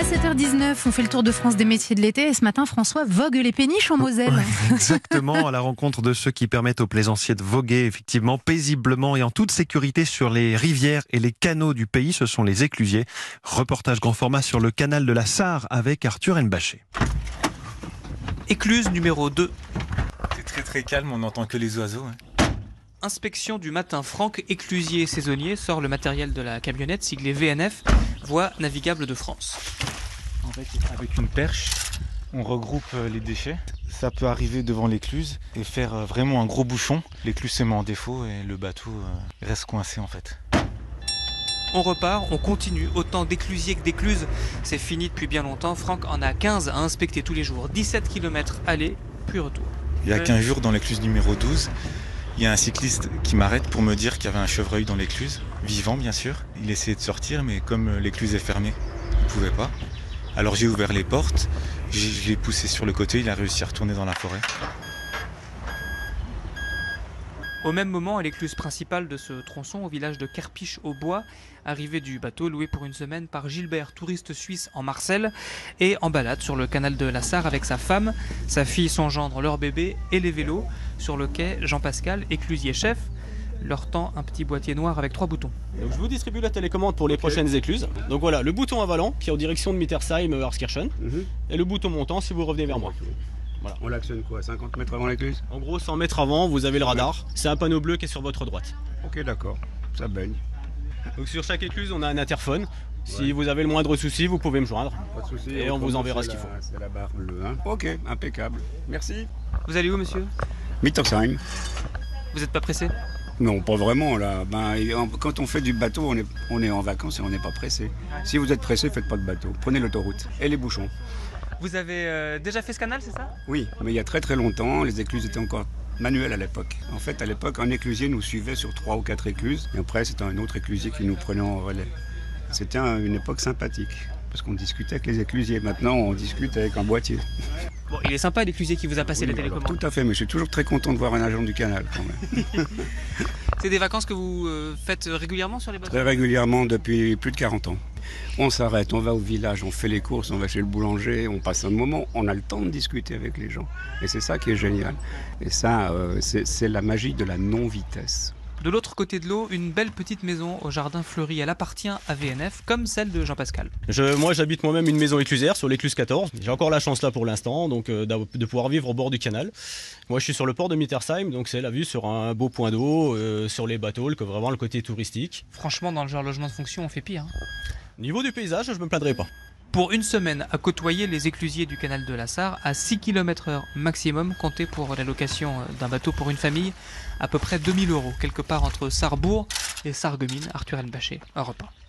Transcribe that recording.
À 7h19, on fait le tour de France des métiers de l'été et ce matin, François vogue les péniches en Moselle. Exactement, à la rencontre de ceux qui permettent aux plaisanciers de voguer effectivement paisiblement et en toute sécurité sur les rivières et les canaux du pays. Ce sont les éclusiers. Reportage grand format sur le canal de la Sarre avec Arthur Nbaché. Écluse numéro 2. C'est très très calme, on n'entend que les oiseaux. hein. Inspection du matin. Franck, éclusier saisonnier, sort le matériel de la camionnette siglée VNF, voie navigable de France. En fait, avec une perche, on regroupe euh, les déchets. Ça peut arriver devant l'écluse et faire euh, vraiment un gros bouchon. L'écluse se met en défaut et le bateau euh, reste coincé en fait. On repart, on continue. Autant d'éclusiers que d'écluses, c'est fini depuis bien longtemps. Franck en a 15 à inspecter tous les jours. 17 km aller, puis retour. Il y a Ouais. 15 jours dans l'écluse numéro 12, il y a un cycliste qui m'arrête pour me dire qu'il y avait un chevreuil dans l'écluse, vivant bien sûr. Il essayait de sortir mais comme euh, l'écluse est fermée, il ne pouvait pas. Alors j'ai ouvert les portes, je l'ai poussé sur le côté, il a réussi à retourner dans la forêt. Au même moment, à l'écluse principale de ce tronçon, au village de Kerpiche au Bois, arrivée du bateau loué pour une semaine par Gilbert, touriste suisse en Marcel, et en balade sur le canal de la Sarre avec sa femme, sa fille, son gendre, leur bébé et les vélos. Sur le quai, Jean-Pascal, éclusier chef, leur tend un petit boîtier noir avec trois boutons. Donc je vous distribue la télécommande pour les prochaines écluses. Donc voilà, le bouton avalant qui est en direction de Mittersheim, euh, Arskirchen, Mhm. et le bouton montant si vous revenez vers moi. Voilà. On l'actionne quoi 50 mètres avant l'écluse? En gros, 100 mètres avant, vous avez le radar. C'est un panneau bleu qui est sur votre droite. Ok, d'accord. Ça baigne. Donc sur chaque écluse, on a un interphone. Si Ouais. vous avez le moindre souci, vous pouvez me joindre. Pas de souci. Et on vous Autrement, enverra ce qu'il la- C'est la barre bleue. Hein ok, impeccable. Merci. Vous allez où, monsieur? Mittersheim Vous n'êtes pas pressé? Non, pas vraiment là. Ben, quand on fait du bateau, on est, on est en vacances et on n'est pas pressé. Si vous êtes pressé, faites pas de bateau. Prenez l'autoroute et les bouchons. Vous avez euh, déjà fait ce canal, c'est ça? Oui, mais il y a très très longtemps, les écluses étaient encore manuelles à l'époque. En fait, à l'époque, un éclusier nous suivait sur trois ou quatre écluses, et après, c'était un autre éclusier qui nous prenait en relais. C'était un- une époque sympathique, parce qu'on discutait avec les éclusiers. Maintenant, on discute avec un boîtier. Bon, il est sympa l'éclusier qui vous a passé Oui, la alors, télécommande. Tout à fait, mais je suis toujours très content de voir un agent du canal quand même. C'est des vacances que vous euh, faites régulièrement sur les bateaux Très régulièrement depuis plus de 40 ans. On s'arrête, on va au village, on fait les courses, on va chez le boulanger, on passe un moment, on a le temps de discuter avec les gens. Et c'est ça qui est génial. Et ça, euh, c'est la magie de la non-vitesse. De l'autre côté de l'eau, une belle petite maison au jardin fleuri. Elle appartient à VNF, comme celle de Jean-Pascal. Je- moi, j'habite moi-même une maison éclusière sur l'écluse 14. J'ai encore la chance là pour l'instant, donc euh, de pouvoir vivre au bord du canal. Moi, je suis sur le port de Mittersheim, donc c'est la vue sur un beau point d'eau, euh, sur les bateaux, le, vraiment le côté touristique. Franchement, dans le genre logement de fonction, on fait pire. hein. Niveau du paysage, je me plaindrai pas. Pour une semaine, à côtoyer les éclusiers du canal de la Sarre à 6 km/h maximum, compté pour la location euh, d'un bateau pour une famille, à peu près 2000 euros, quelque part entre Sarrebourg et Sarreguemines. Arthur Elbaché, Europe 1.